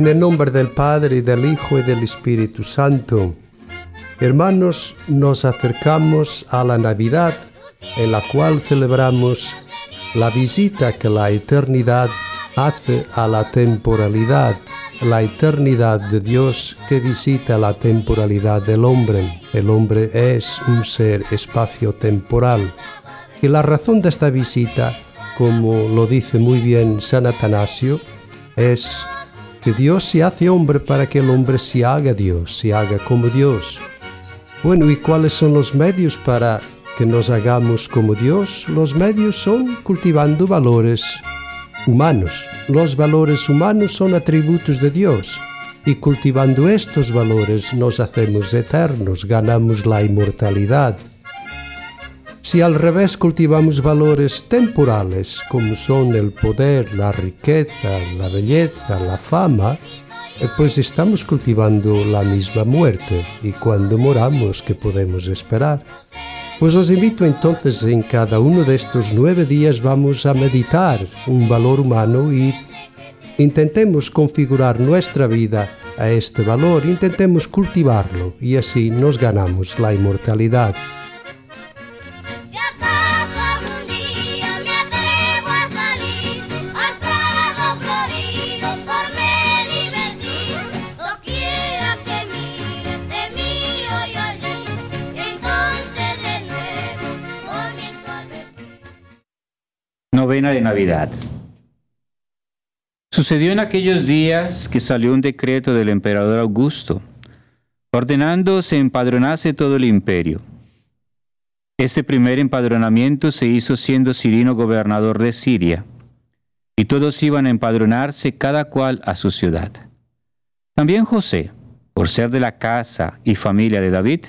En el nombre del Padre, y del Hijo y del Espíritu Santo. Hermanos, nos acercamos a la Navidad, en la cual celebramos la visita que la eternidad hace a la temporalidad, la eternidad de Dios que visita la temporalidad del hombre. El hombre es un ser espacio-temporal. Y la razón de esta visita, como lo dice muy bien San Atanasio, es que Dios se hace hombre para que el hombre se haga Dios, se haga como Dios. Bueno, ¿y cuáles son los medios para que nos hagamos como Dios? Los medios son cultivando valores humanos. Los valores humanos son atributos de Dios y cultivando estos valores nos hacemos eternos, ganamos la inmortalidad. Si al revés cultivamos valores temporales, como son el poder, la riqueza, la belleza, la fama, eh, pues estamos cultivando la misma muerte y cuando moramos, ¿qué podemos esperar? Pues os invito entonces en cada uno de estos nueve días vamos a meditar un valor humano y intentemos configurar nuestra vida a este valor, intentemos cultivarlo y así nos ganamos la inmortalidad. De Navidad. Sucedió en aquellos días que salió un decreto del emperador Augusto, ordenando se empadronase todo el imperio. Este primer empadronamiento se hizo siendo Cirino gobernador de Siria, y todos iban a empadronarse cada cual a su ciudad. También José, por ser de la casa y familia de David,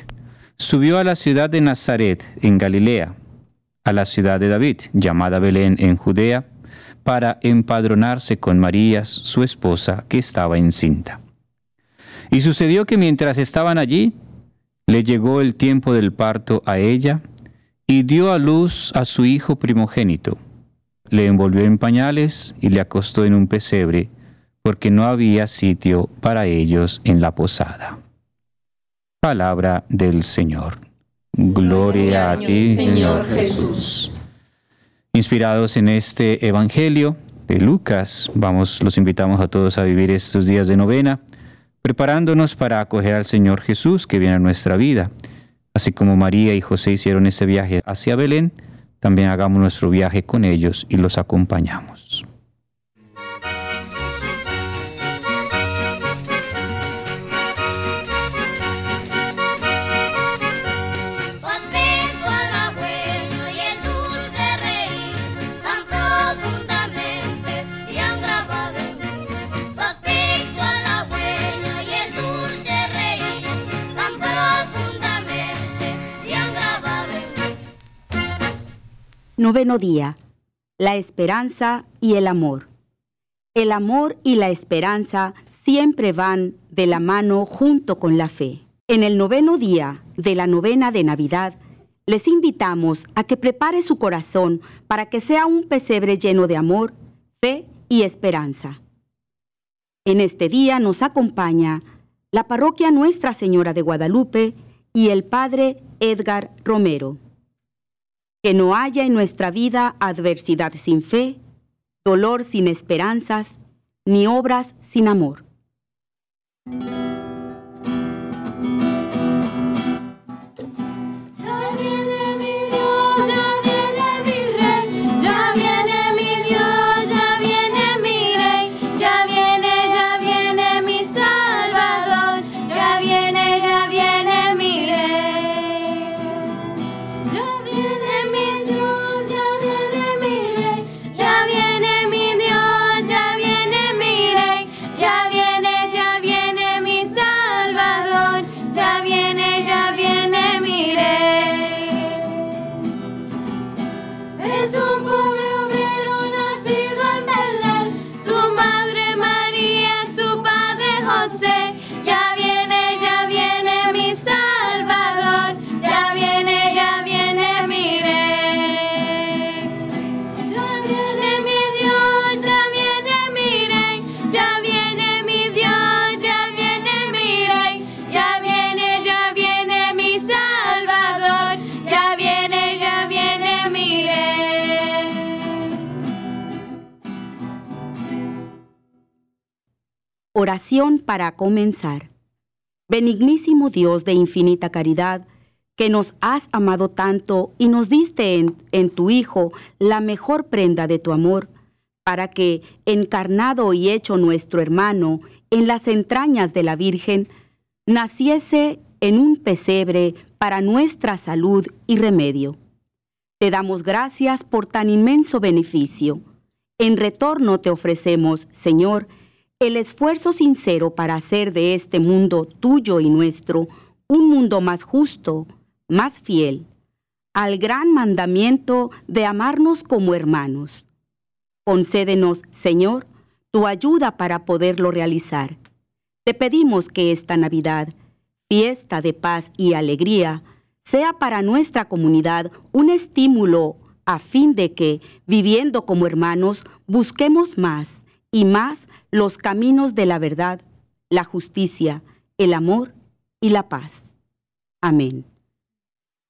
subió a la ciudad de Nazaret, en Galilea, a la ciudad de David, llamada Belén en Judea, para empadronarse con María, su esposa, que estaba encinta. Y sucedió que mientras estaban allí, le llegó el tiempo del parto a ella, y dio a luz a su hijo primogénito. Le envolvió en pañales y le acostó en un pesebre, porque no había sitio para ellos en la posada. Palabra del Señor. Gloria a ti, Señor Jesús. Inspirados en este Evangelio de Lucas, vamos, los invitamos a todos a vivir estos días de novena, preparándonos para acoger al Señor Jesús que viene a nuestra vida. Así como María y José hicieron ese viaje hacia Belén, también hagamos nuestro viaje con ellos y los acompañamos. Noveno día. La esperanza y el amor. El amor y la esperanza siempre van de la mano junto con la fe. En el noveno día de la novena de Navidad, les invitamos a que prepare su corazón para que sea un pesebre lleno de amor, fe y esperanza. En este día nos acompaña la parroquia Nuestra Señora de Guadalupe y el Padre Edgar Romero que no haya en nuestra vida adversidad sin fe, dolor sin esperanzas, ni obras sin amor. Oración para comenzar. Benignísimo Dios de infinita caridad, que nos has amado tanto y nos diste en, en, tu Hijo la mejor prenda de tu amor, para que, encarnado y hecho nuestro hermano en las entrañas de la Virgen, naciese en un pesebre para nuestra salud y remedio. Te damos gracias por tan inmenso beneficio. En retorno te ofrecemos, Señor, el esfuerzo sincero para hacer de este mundo tuyo y nuestro un mundo más justo, más fiel, al gran mandamiento de amarnos como hermanos. Concédenos, Señor, tu ayuda para poderlo realizar. Te pedimos que esta Navidad, fiesta de paz y alegría, sea para nuestra comunidad un estímulo a fin de que, viviendo como hermanos, busquemos más y más los caminos de la verdad, la justicia, el amor y la paz. Amén.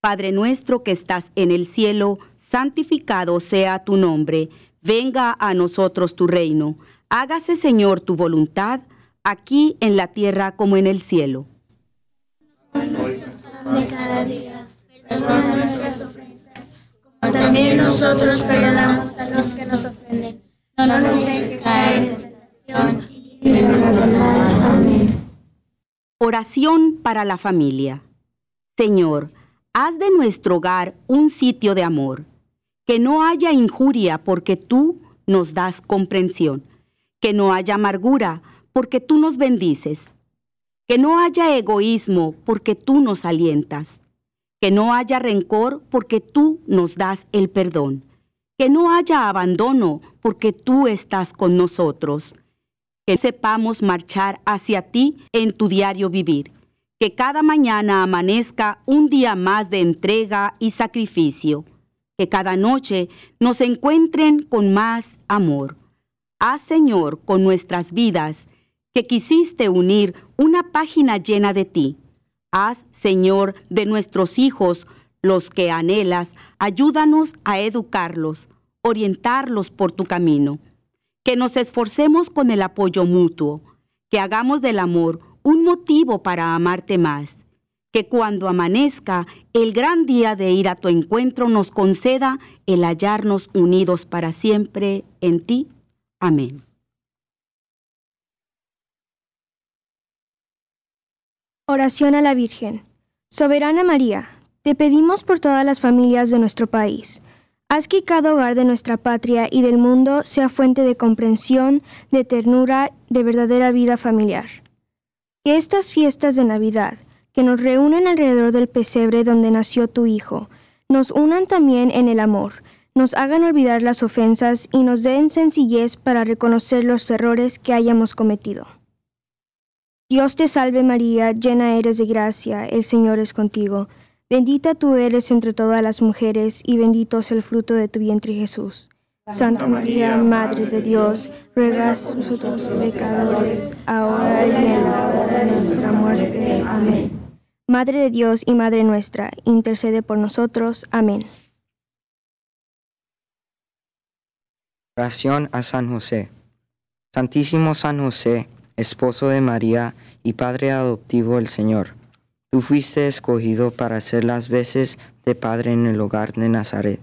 Padre nuestro que estás en el cielo, santificado sea tu nombre, venga a nosotros tu reino, hágase Señor tu voluntad, aquí en la tierra como en el cielo. Nuestras ofensas, como también nosotros perdonamos a los que nos ofenden. Oración para la familia. Señor, haz de nuestro hogar un sitio de amor. Que no haya injuria porque tú nos das comprensión. Que no haya amargura porque tú nos bendices. Que no haya egoísmo porque tú nos alientas. Que no haya rencor porque tú nos das el perdón. Que no haya abandono porque tú estás con nosotros que sepamos marchar hacia ti en tu diario vivir. Que cada mañana amanezca un día más de entrega y sacrificio. Que cada noche nos encuentren con más amor. Haz, Señor, con nuestras vidas, que quisiste unir una página llena de ti. Haz, Señor, de nuestros hijos los que anhelas, ayúdanos a educarlos, orientarlos por tu camino que nos esforcemos con el apoyo mutuo, que hagamos del amor un motivo para amarte más, que cuando amanezca el gran día de ir a tu encuentro nos conceda el hallarnos unidos para siempre en ti. Amén. Oración a la Virgen. Soberana María, te pedimos por todas las familias de nuestro país Haz que cada hogar de nuestra patria y del mundo sea fuente de comprensión, de ternura, de verdadera vida familiar. Que estas fiestas de Navidad, que nos reúnen alrededor del pesebre donde nació tu Hijo, nos unan también en el amor, nos hagan olvidar las ofensas y nos den sencillez para reconocer los errores que hayamos cometido. Dios te salve María, llena eres de gracia, el Señor es contigo. Bendita tú eres entre todas las mujeres, y bendito es el fruto de tu vientre Jesús. Santa María, Madre de Dios, ruega por nosotros pecadores, ahora y en la hora de nuestra muerte. Amén. Madre de Dios y Madre nuestra, intercede por nosotros. Amén. Oración a San José. Santísimo San José, esposo de María y Padre adoptivo del Señor Tú fuiste escogido para hacer las veces de padre en el hogar de Nazaret.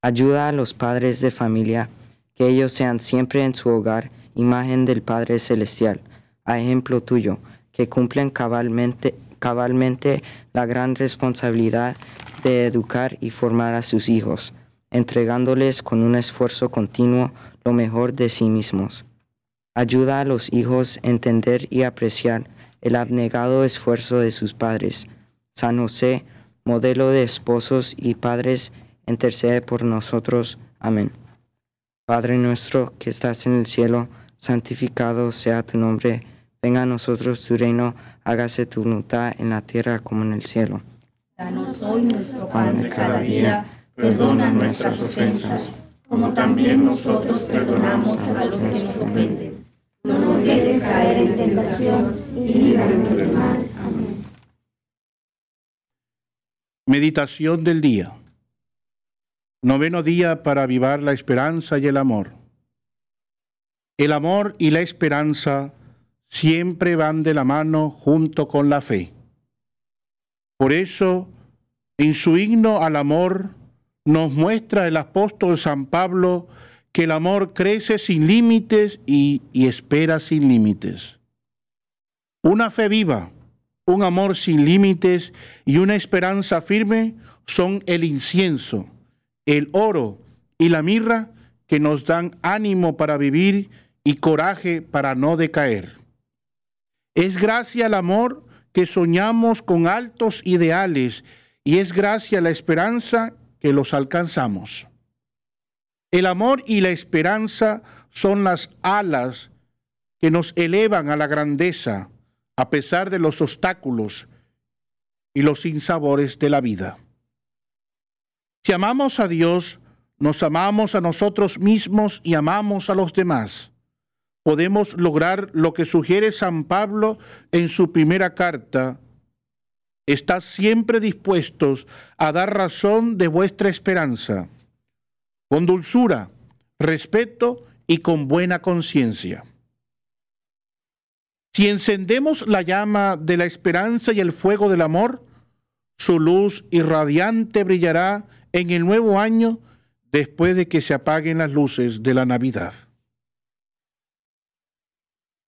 Ayuda a los padres de familia, que ellos sean siempre en su hogar imagen del Padre Celestial, a ejemplo tuyo, que cumplen cabalmente, cabalmente la gran responsabilidad de educar y formar a sus hijos, entregándoles con un esfuerzo continuo lo mejor de sí mismos. Ayuda a los hijos a entender y apreciar el abnegado esfuerzo de sus padres. San José, modelo de esposos y padres, intercede por nosotros. Amén. Padre nuestro que estás en el cielo, santificado sea tu nombre. Venga a nosotros tu reino, hágase tu voluntad en la tierra como en el cielo. Danos hoy nuestro pan de cada día, perdona nuestras ofensas, como también nosotros perdonamos a los que nos ofenden. No nos dejes caer en tentación Meditación del día. Noveno día para avivar la esperanza y el amor. El amor y la esperanza siempre van de la mano junto con la fe. Por eso, en su himno al amor, nos muestra el apóstol San Pablo que el amor crece sin límites y, y espera sin límites. Una fe viva, un amor sin límites y una esperanza firme son el incienso, el oro y la mirra que nos dan ánimo para vivir y coraje para no decaer. Es gracia al amor que soñamos con altos ideales y es gracia la esperanza que los alcanzamos. El amor y la esperanza son las alas que nos elevan a la grandeza a pesar de los obstáculos y los sinsabores de la vida. Si amamos a Dios, nos amamos a nosotros mismos y amamos a los demás. Podemos lograr lo que sugiere San Pablo en su primera carta. Estás siempre dispuestos a dar razón de vuestra esperanza, con dulzura, respeto y con buena conciencia. Si encendemos la llama de la esperanza y el fuego del amor, su luz irradiante brillará en el nuevo año después de que se apaguen las luces de la Navidad.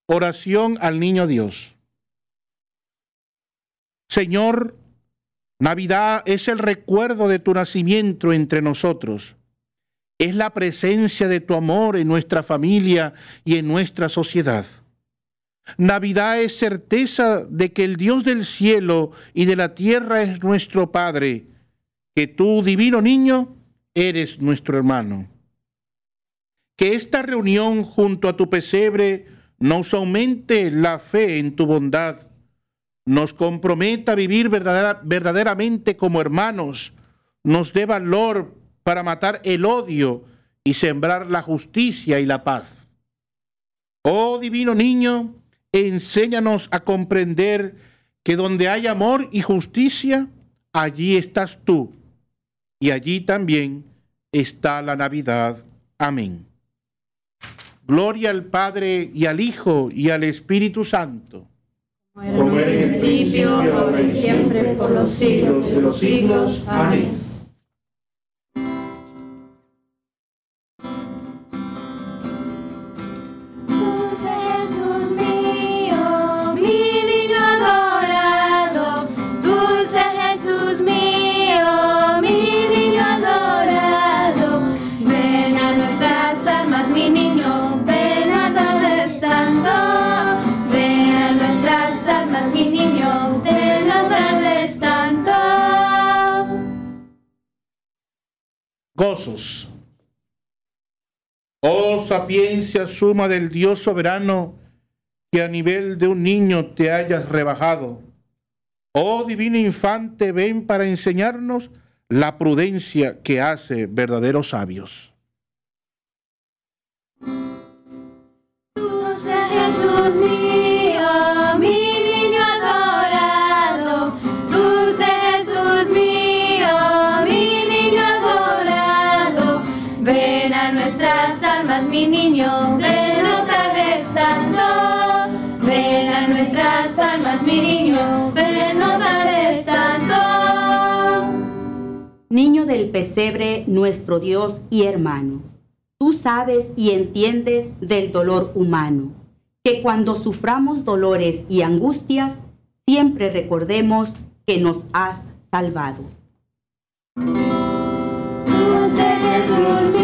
Oración al Niño Dios. Señor, Navidad es el recuerdo de tu nacimiento entre nosotros. Es la presencia de tu amor en nuestra familia y en nuestra sociedad. Navidad es certeza de que el Dios del cielo y de la tierra es nuestro Padre, que tú, divino niño, eres nuestro hermano. Que esta reunión junto a tu pesebre nos aumente la fe en tu bondad, nos comprometa a vivir verdaderamente como hermanos, nos dé valor para matar el odio y sembrar la justicia y la paz. Oh divino niño, enséñanos a comprender que donde hay amor y justicia, allí estás tú, y allí también está la Navidad. Amén. Gloria al Padre y al Hijo y al Espíritu Santo. Como en el principio, ahora y siempre, por los siglos de los siglos. Amén. Oh sapiencia suma del Dios soberano, que a nivel de un niño te hayas rebajado. Oh divino infante, ven para enseñarnos la prudencia que hace verdaderos sabios. Jesús mi niño, ven, no tardes tanto. Ven a nuestras almas, mi niño, ven, no tardes tanto. Niño del pesebre, nuestro Dios y hermano, tú sabes y entiendes del dolor humano, que cuando suframos dolores y angustias, siempre recordemos que nos has salvado. Jesús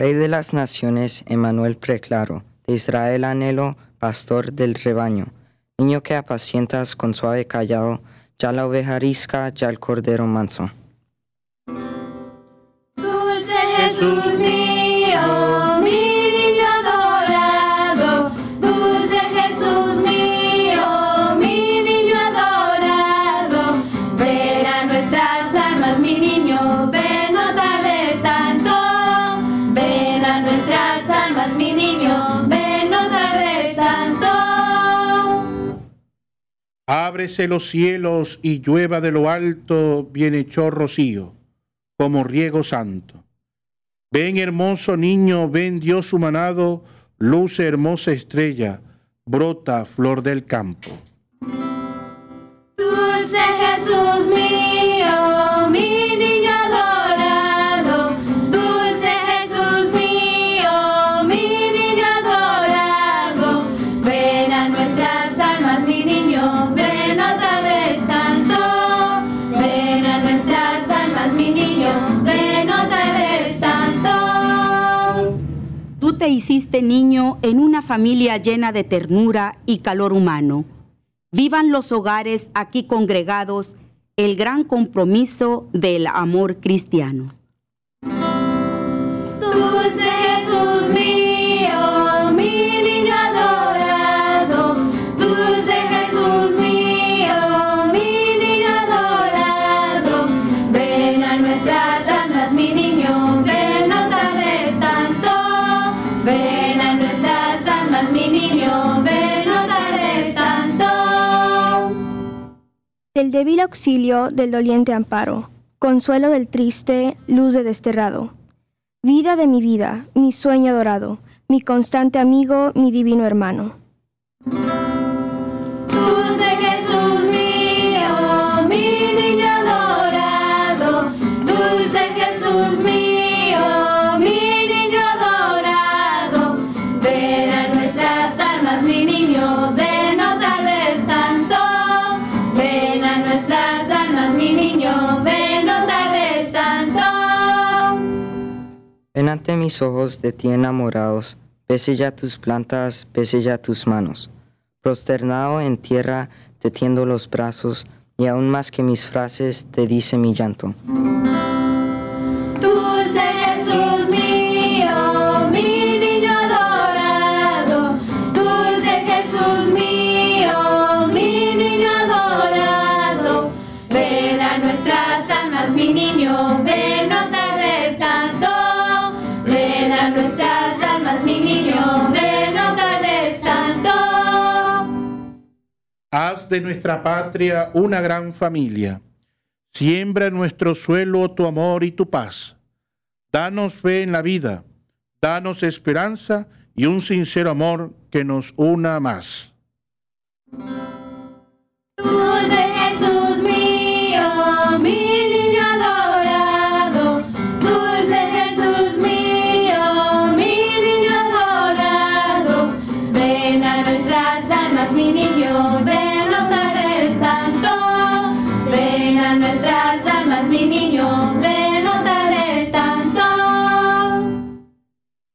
Rey de las naciones, Emmanuel preclaro, de Israel anhelo, pastor del rebaño, niño que apacientas con suave callado, ya la oveja risca, ya el cordero manso. Dulce Jesús mío, Ábrese los cielos y llueva de lo alto bienhechor rocío, como riego santo. Ven hermoso niño, ven Dios humanado, luce hermosa estrella, brota flor del campo. Dulce Jesús mío, hiciste niño en una familia llena de ternura y calor humano. Vivan los hogares aquí congregados el gran compromiso del amor cristiano. Del débil auxilio del doliente amparo, consuelo del triste, luz de desterrado. Vida de mi vida, mi sueño dorado, mi constante amigo, mi divino hermano. Ante mis ojos de ti enamorados, bese ya tus plantas, bese ya tus manos. Prosternado en tierra, te tiendo los brazos, y aún más que mis frases, te dice mi llanto. Mi niño. Ven Haz de nuestra patria una gran familia. Siembra en nuestro suelo tu amor y tu paz. Danos fe en la vida. Danos esperanza y un sincero amor que nos una más.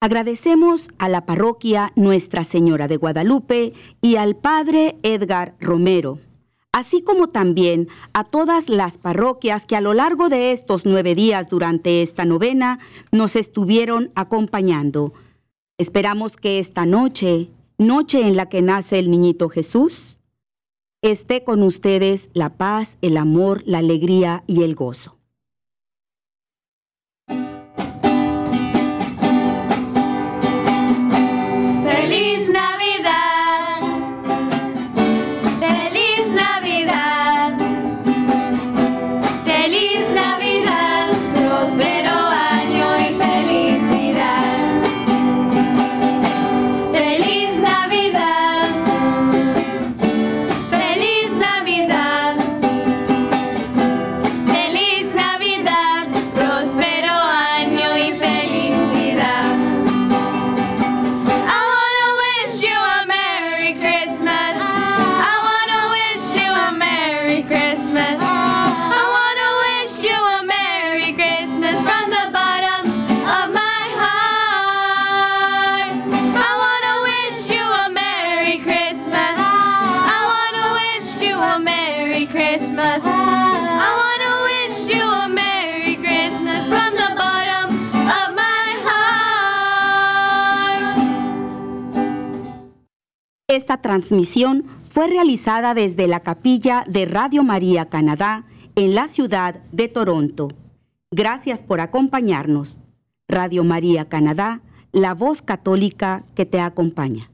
Agradecemos a la parroquia Nuestra Señora de Guadalupe y al Padre Edgar Romero, así como también a todas las parroquias que a lo largo de estos nueve días durante esta novena nos estuvieron acompañando. Esperamos que esta noche, noche en la que nace el niñito Jesús, esté con ustedes la paz, el amor, la alegría y el gozo. Esta transmisión fue realizada desde la capilla de Radio María Canadá en la ciudad de Toronto. Gracias por acompañarnos. Radio María Canadá, la voz católica que te acompaña.